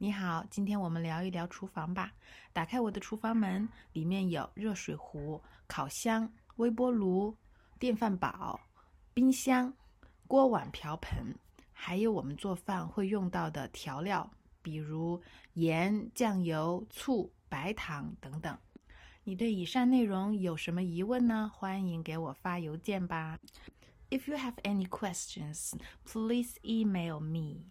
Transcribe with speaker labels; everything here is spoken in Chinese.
Speaker 1: 你好今天我们聊一聊厨房吧。打开我的厨房门里面有热水壶烤箱微波炉电饭煲冰箱锅碗瓢盆还有我们做饭会用到的调料比如盐酱油醋白糖等等。你对以上内容有什么疑问呢？欢迎给我发邮件吧。If you have any questions please email me.